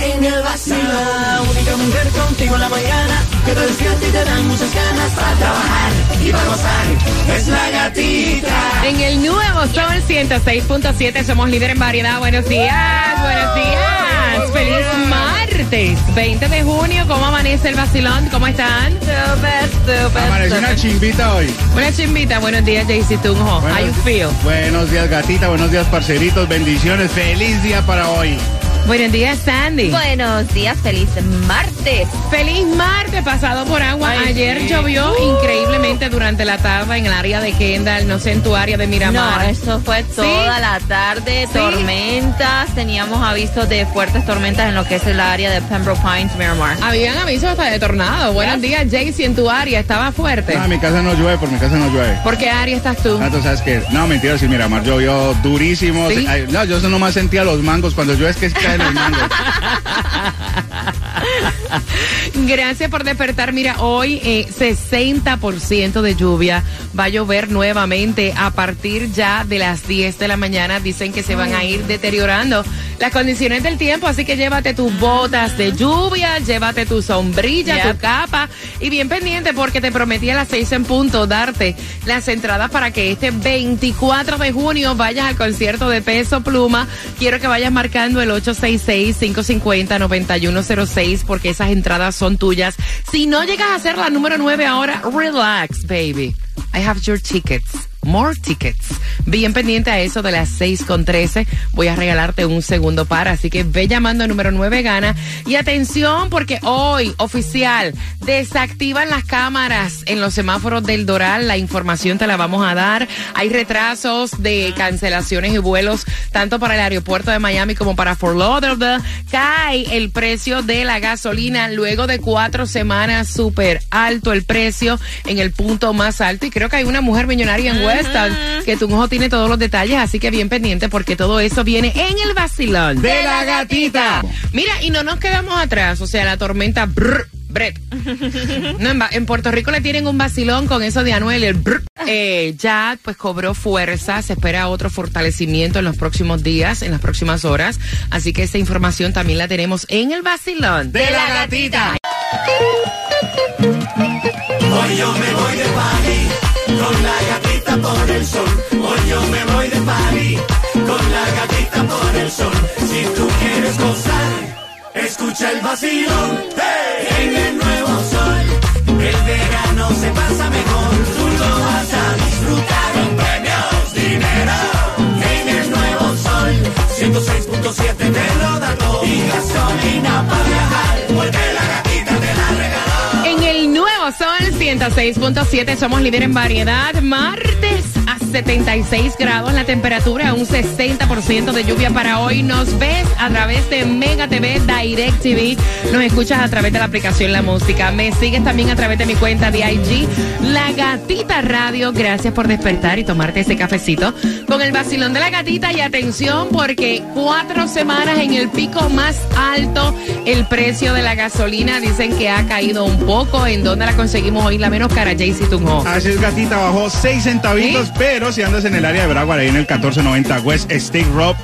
en el vacilón. La única mujer contigo en la mañana que te despierta y te dan muchas ganas para trabajar y para gozar. Es la gatita. En el nuevo Sol 106.7 somos líder en variedad. Buenos días, buenos días. Feliz martes, 20 de junio. ¿Cómo amanece el vacilón? ¿Cómo están? Súper, súper, Apareció una chimbita hoy. Una chimbita. Buenos días, JC Tunjo. How you feel? buenos días, gatita. Buenos días, parceritos. Bendiciones. Feliz día para hoy. Buenos días, Sandy. Buenos días, feliz martes. Feliz martes pasado por agua. Ay, Ayer sí. llovió increíblemente durante la tarde en el área de Kendall, no sé, en tu área de No, Miramar. eso fue toda la tarde, tormentas, teníamos avisos de fuertes tormentas en lo que es el área de Pembroke Pines, Miramar. Habían avisos hasta de tornado. Buenos días, Jaycee, en tu área estaba fuerte. No, en mi casa no llueve, por mi casa no llueve. ¿Por qué área estás tú? Ah, tú sabes que. No, mentira, sí, Miramar llovió durísimo. ¿Sí? Ay, no, yo nomás sentía los mangos. Cuando llueve es que caen los mangos. Gracias por despertar. Mira, hoy eh, 60% de lluvia. Va a llover nuevamente a partir ya de las 10 de la mañana. Dicen que se van a ir deteriorando las condiciones del tiempo. Así que llévate tus botas de lluvia, llévate tu sombrilla, tu capa. Y bien pendiente porque te prometí a las 6 en punto darte las entradas para que este 24 de junio vayas al concierto de Peso Pluma. Quiero que vayas marcando el 866-550-9106 porque esas entradas son tuyas. Si no llegas a ser la número 9 ahora, relax, baby. I have your tickets. More tickets. Bien pendiente a eso de las 6 con 13. Voy a regalarte un segundo par. Así que ve llamando al número 9 gana. Y atención, porque hoy, oficial, desactivan las cámaras en los semáforos del Doral. La información te la vamos a dar. Hay retrasos de cancelaciones y vuelos, tanto para el aeropuerto de Miami como para Fort Lauderdale. Cae el precio de la gasolina luego de cuatro semanas súper alto el precio en el punto más alto. Y creo que hay una mujer millonaria en Weston que tu ojo tiene todos los detalles, así que bien pendiente porque todo eso viene en el vacilón ¡De la gatita! Mira, y no nos quedamos atrás, o sea, la tormenta brr, Brett. No, en, Puerto Rico le tienen un vacilón con eso de Anuel, el brr. Eh, ya pues cobró fuerza, se espera otro fortalecimiento en los próximos días, en las próximas horas, así que esa información también la tenemos en el vacilón ¡De la gatita! Hoy yo me voy de party con la gatita por el sol. Hoy yo me voy de party con la gatita por el sol. Si tú quieres gozar, escucha el vacilón. En el nuevo sol, el verano se pasa mejor. Tú lo vas a disfrutar con premios, dinero. En el nuevo sol, 106.7 te lo da. Y gasolina para viajar, 106.7 somos líder en variedad. Martes a 76 grados la temperatura, un 60% de lluvia para hoy. Nos ves a través de Mega TV, Direct TV. Nos escuchas a través de la aplicación La Música. Me sigues también a través de mi cuenta de IG, La Gatita Radio. Gracias por despertar y tomarte ese cafecito con el vacilón de la gatita. Y atención, porque cuatro semanas en el pico más alto, el precio de la gasolina dicen que ha caído un poco. ¿En dónde la conseguimos hoy? La menos cara, Jaycee Tunjo. Así es, gatita, bajó 6 centavitos, ¿Sí? pero si andas en el área de Broward, ahí en el 1490 West State Road,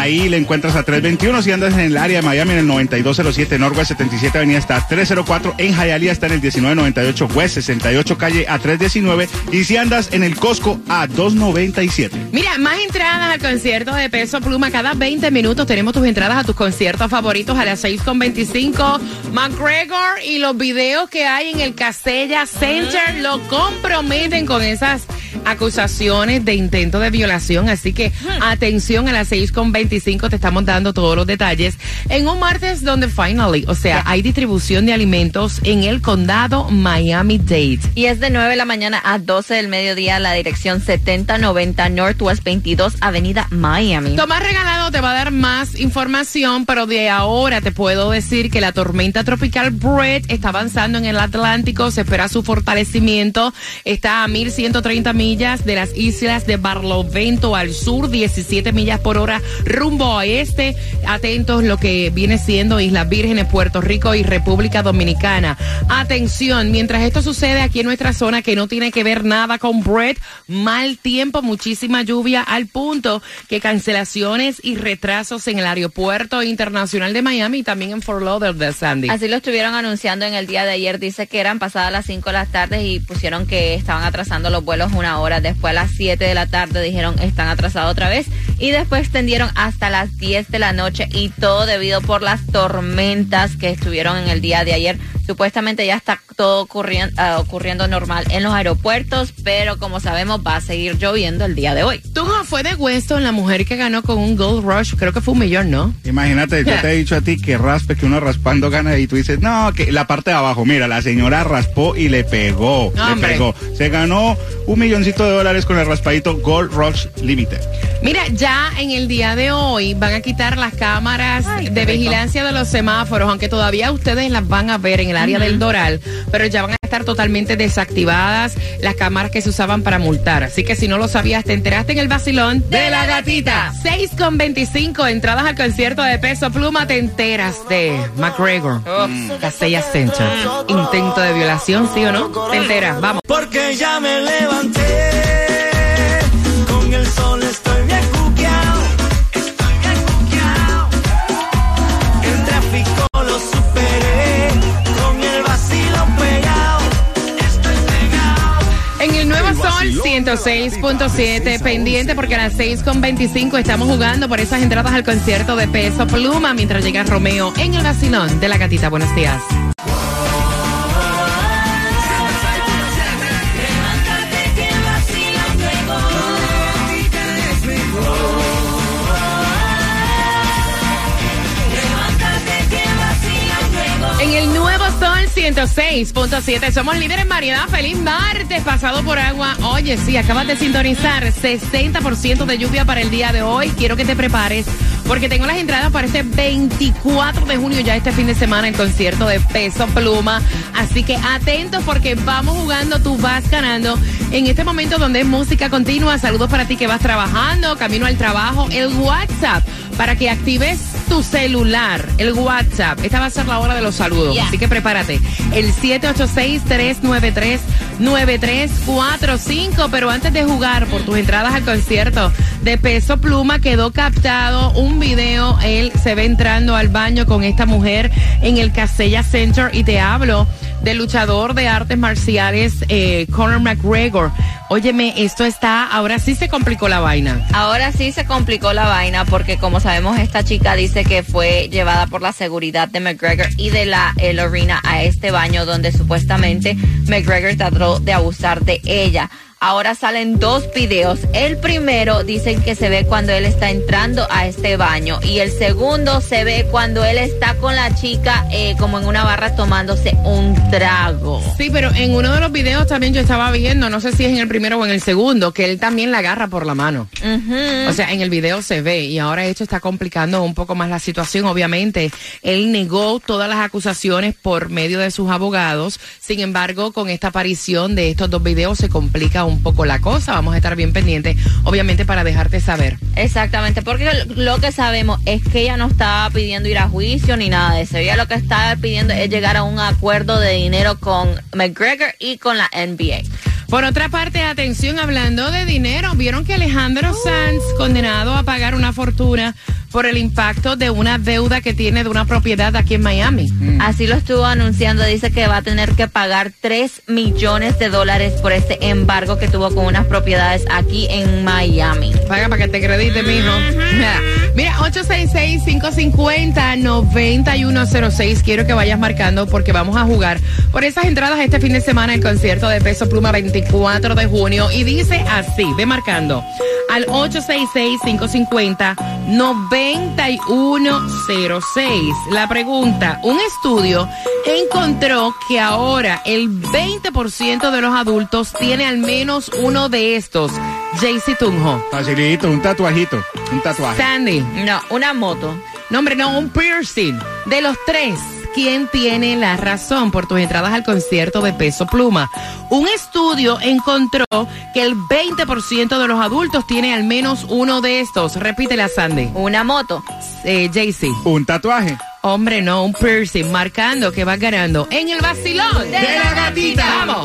ahí le encuentras a 321. Si andas en el área de Miami, en el 9207 Northwest 77 Avenida está 304. En Hialeah está en el 1998 West 68 Calle a 319. Y si andas en el Costco a 297. Mira, más entradas al concierto de Peso Pluma. Cada 20 minutos tenemos tus entradas a tus conciertos favoritos a las 6.25. McGregor y los videos que hay en el Casella Center lo comprometen con esas acusaciones de intento de violación. Así que atención a las 6 con 25 te estamos dando todos los detalles en un martes donde finally, o sea, hay distribución de alimentos en el condado Miami-Dade. Y es de 9 de la mañana a 12 del mediodía la dirección 7090 Northwest 22 Avenida Miami. Tomás Regalado te va a dar más información, pero de ahora te puedo decir que la tormenta tropical Brett está avanzando en el Atlántico, se espera su fortalecimiento, está a 1130 millas de las islas de Barlovento al sur, 17 millas por hora rumbo a este. Atentos lo que viene siendo Islas Vírgenes, Puerto Rico y República Dominicana. Atención, mientras esto sucede aquí en nuestra zona que no tiene que ver nada con Brett, mal tiempo, muchísima lluvia al punto que cancelaciones y retrasos en el aeropuerto internacional de Miami y también en Fort Lauderdale, Sandy. Así lo estuvieron anunciando en el día de ayer. Dice que eran pasadas las 5 de la tarde y pusieron que estaban atrasando los vuelos una hora. Después a las 7 de la tarde dijeron están atrasados otra vez. Y después extendieron hasta las 10 de la noche y todo debido por las tormentas que estuvieron en el día de ayer. Supuestamente ya está todo ocurriendo, ah, ocurriendo normal en los aeropuertos, pero como sabemos va a seguir lloviendo el día de hoy. Tú no fue de Weston, la mujer que ganó con un Gold Rush, creo que fue un millón, ¿no? Imagínate, yo te he dicho a ti que raspe, que uno raspando gana y tú dices, no, que la parte de abajo, mira, la señora raspó y le pegó, le Hombre. pegó. Se ganó un milloncito de dólares con el raspadito Gold Rush Limited. Mira, ya en el día de hoy van a quitar las cámaras Ay, de rico. vigilancia de los semáforos, aunque todavía ustedes las van a ver en el área del Doral, pero ya van a estar totalmente desactivadas las cámaras que se usaban para multar. Así que si no lo sabías, te enteraste en el vacilón De la gatita. 6 con 25 entradas al concierto de Peso Pluma, te enteras de McGregor, Castella Center. Intento de violación, ¿sí o no? Te enteras, vamos. Porque ya me levanté. Sol 106.7, pendiente porque a las 6.25 estamos jugando por esas entradas al concierto de Peso Pluma mientras llega Romeo en el vacilón de la gatita. Buenos días. Nuevo Sol 106.7 somos líderes en variedad. Feliz martes pasado por agua. Oye, sí, acabas de sintonizar 60% de lluvia para el día de hoy. Quiero que te prepares porque tengo las entradas para este 24 de junio, ya este fin de semana, el concierto de Peso Pluma. Así que atentos porque vamos jugando, tú vas ganando. En este momento donde es música continua, saludos para ti que vas trabajando, camino al trabajo, el WhatsApp para que actives tu celular, el WhatsApp. Esta va a ser la hora de los saludos, así que prepárate. El 786-393-9345. Pero antes de jugar por tus entradas al concierto de Peso Pluma, quedó captado un video. Él se ve entrando al baño con esta mujer en el Casella Center y te hablo del luchador de artes marciales eh, Conor McGregor. Óyeme, esto está, ahora sí se complicó la vaina. Ahora sí se complicó la vaina porque como sabemos esta chica dice que fue llevada por la seguridad de McGregor y de la el arena a este baño donde supuestamente McGregor trató de abusar de ella. Ahora salen dos videos. El primero dicen que se ve cuando él está entrando a este baño y el segundo se ve cuando él está con la chica eh, como en una barra tomándose un trago. Sí, pero en uno de los videos también yo estaba viendo, no sé si es en el primero o en el segundo, que él también la agarra por la mano. O sea, en el video se ve y ahora esto está complicando un poco más la situación. Obviamente, él negó todas las acusaciones por medio de sus abogados. Sin embargo, con esta aparición de estos dos videos se complica un poco la cosa. Vamos a estar bien pendientes, obviamente, para dejarte saber. Exactamente, porque lo que sabemos es que ella no estaba pidiendo ir a juicio ni nada de eso. Ella lo que estaba pidiendo es llegar a un acuerdo de dinero con McGregor y con la NBA. Por otra parte, atención, hablando de dinero, vieron que Alejandro Sanz, condenado a pagar una fortuna por el impacto de una deuda que tiene de una propiedad aquí en Miami. Así lo estuvo anunciando. Dice que va a tener que pagar 3 millones de dólares por este embargo que tuvo con unas propiedades aquí en Miami. Paga para que te acredite, mijo. Mira, 866-550-9106. Quiero que vayas marcando porque vamos a jugar por esas entradas este fin de semana el concierto de Peso Pluma 24 de junio. Y dice así, ve marcando al 866-550-9106. La pregunta, un estudio encontró que ahora el 20% de los adultos tiene al menos uno de estos. Jaycee Tunjo. Facilito, un tatuajito, un tatuaje. Sandy. No, una moto. No, hombre, no, un piercing. De los tres, ¿quién tiene la razón por tus entradas al concierto de Peso Pluma? Un estudio encontró que el 20% de los adultos tiene al menos uno de estos. Repítela, Sandy. Una moto. Eh, Jaycee. Un tatuaje. Hombre, no, un piercing, marcando que vas ganando en el vacilón De la gatita. Vamos.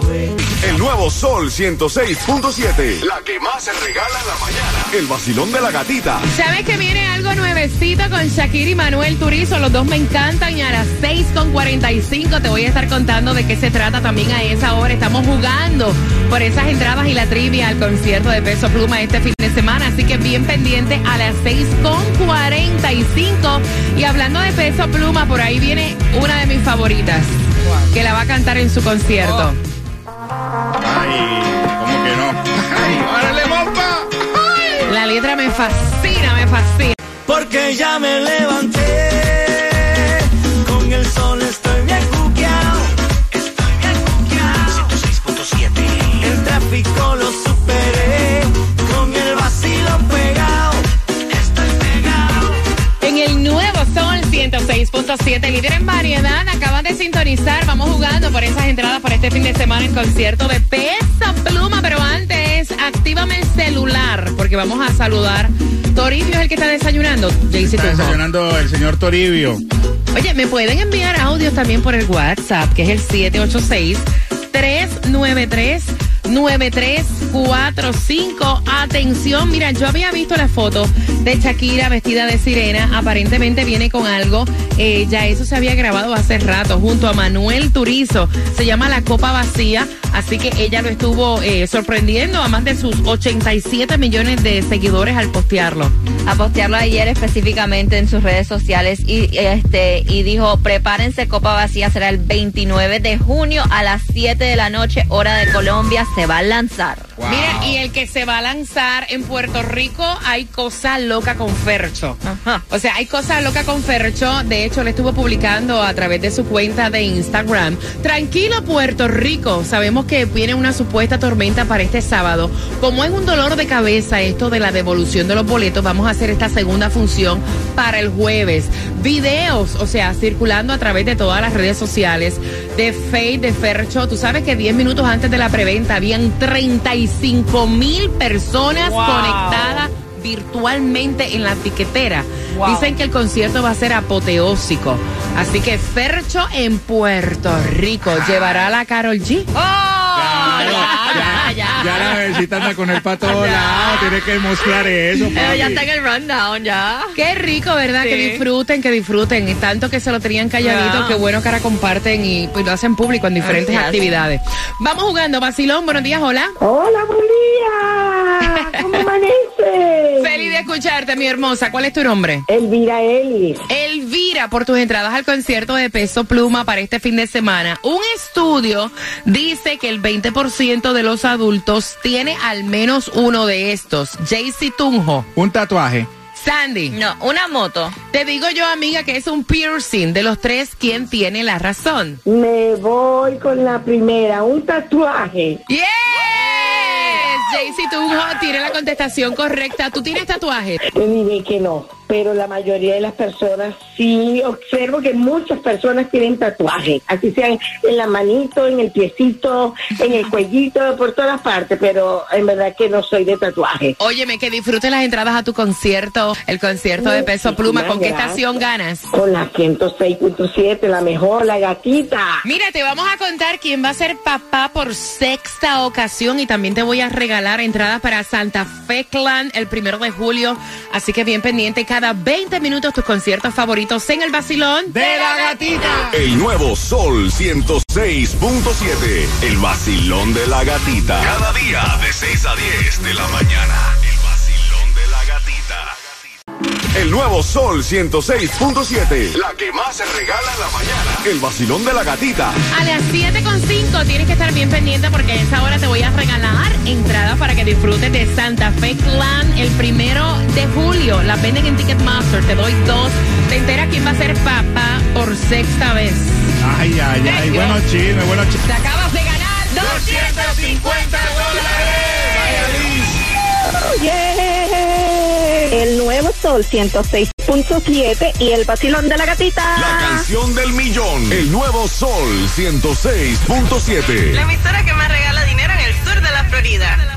Nuevo Sol 106.7. La que más se regala en la mañana. El vacilón de la gatita. ¿Sabes que viene algo nuevecito con Shakira y Manuel Turizo? Los dos me encantan y a las 6.45 te voy a estar contando de qué se trata también a esa hora. Estamos jugando por esas entradas y la trivia al concierto de Peso Pluma este fin de semana. Así que bien pendiente a las 6.45. Y hablando de Peso Pluma, por ahí viene una de mis favoritas que la va a cantar en su concierto. Ay, ¿cómo que no? Ay, órale, bomba. La letra me fascina, me fascina. Porque ya me levanté. Con el sol estoy bien cuqueado. Estoy bien cuqueado. 106.7. El tráfico lo superé. 106.7, líder en variedad, acaban de sintonizar. Vamos jugando por esas entradas para este fin de semana en concierto de Peso Pluma. Pero antes, actívame el celular porque vamos a saludar. Toribio es el que está desayunando. Está desayunando el señor Toribio. Oye, me pueden enviar audios también por el WhatsApp, que es el 786-393-9345. Atención, mira, yo había visto la foto de Shakira vestida de sirena. Aparentemente viene con algo. Eh, ya eso se había grabado hace rato junto a Manuel Turizo. Se llama La Copa Vacía. Así que ella lo estuvo eh, sorprendiendo a más de sus 87 millones de seguidores al postearlo. A postearlo ayer específicamente en sus redes sociales y este y dijo, prepárense, Copa Vacía será el 29 de junio a las 7 de la noche, hora de Colombia, se va a lanzar. Wow. Mira, y el que se va a lanzar en Puerto Rico, hay cosa loca con Fercho. Ajá. O sea, hay cosa loca con Fercho. De hecho, le estuvo publicando a través de su cuenta de Instagram. Tranquilo, Puerto Rico. Sabemos que viene una supuesta tormenta para este sábado. Como es un dolor de cabeza esto de la devolución de los boletos, vamos a hacer esta segunda función para el jueves. Videos, o sea, circulando a través de todas las redes sociales de Faye, de Fercho. Tú sabes que 10 minutos antes de la preventa habían 35 mil personas Wow. conectadas virtualmente en la tiquetera. Wow. Dicen que el concierto va a ser apoteósico. Así que Fercho en Puerto Rico llevará a la Carol G. Claro, ya, ya, la bebecita anda con él para todos Ya. lados. Tiene que mostrar eso. Pero ya está en el rundown, ya. Qué rico, ¿verdad? Sí. Que disfruten, que disfruten. Y tanto que se lo tenían calladito, Ya. qué bueno que ahora comparten y pues, lo hacen público en diferentes actividades. Vamos jugando, Basilón. Buenos días, hola. Hola, buen día. ¿Cómo amanece? Feliz de escucharte, mi hermosa. ¿Cuál es tu nombre? Elvira Ellis. Por tus entradas al concierto de Peso Pluma para este fin de semana. Un estudio dice que el 20% de los adultos tiene al menos uno de estos. Jaycee Tunjo, Un tatuaje. Sandy. No, una moto. Te digo yo, amiga, que es un piercing. De los tres, ¿quién tiene la razón? Me voy con la primera, un tatuaje. ¡Yes! Jaycee Tunjo tiene la contestación correcta. ¿Tú tienes tatuaje? Te diré que no, pero la mayoría de las personas sí observo que muchas personas tienen tatuajes, así sean en la manito, en el piecito, en el cuellito, por todas partes, pero en verdad que no soy de tatuaje. Óyeme, que disfrutes las entradas a tu concierto, el concierto de Peso Pluma. ¿Con qué estación ganas? Con la 106.7, la mejor, la gatita. Mira, te vamos a contar quién va a ser papá por sexta ocasión y también te voy a regalar entradas para Santa Fe Clan el primero de julio. Así que bien pendiente. Cada 20 minutos tus conciertos favoritos en el vacilón De la gatita. El nuevo Sol 106.7. El vacilón de la gatita. Cada día de 6 a 10 de la mañana. El vacilón de la gatita. El nuevo Sol 106.7. La que más se regala en la mañana. El vacilón de la gatita. A las 7.5 tienes que estar bien pendiente porque a esa hora te voy a regalar entradas para que disfrutes de Santa Fe de julio. Las venden en Ticketmaster. Te doy dos. Te enteras quién va a ser papá por sexta vez. Ay, ay, ay. Bueno chisme, bueno chisme. Te acabas de ganar 250 El nuevo Sol 106.7 y el vacilón de la gatita. La canción del millón. El nuevo Sol 106.7. La emisora que más regala dinero en el sur de la Florida.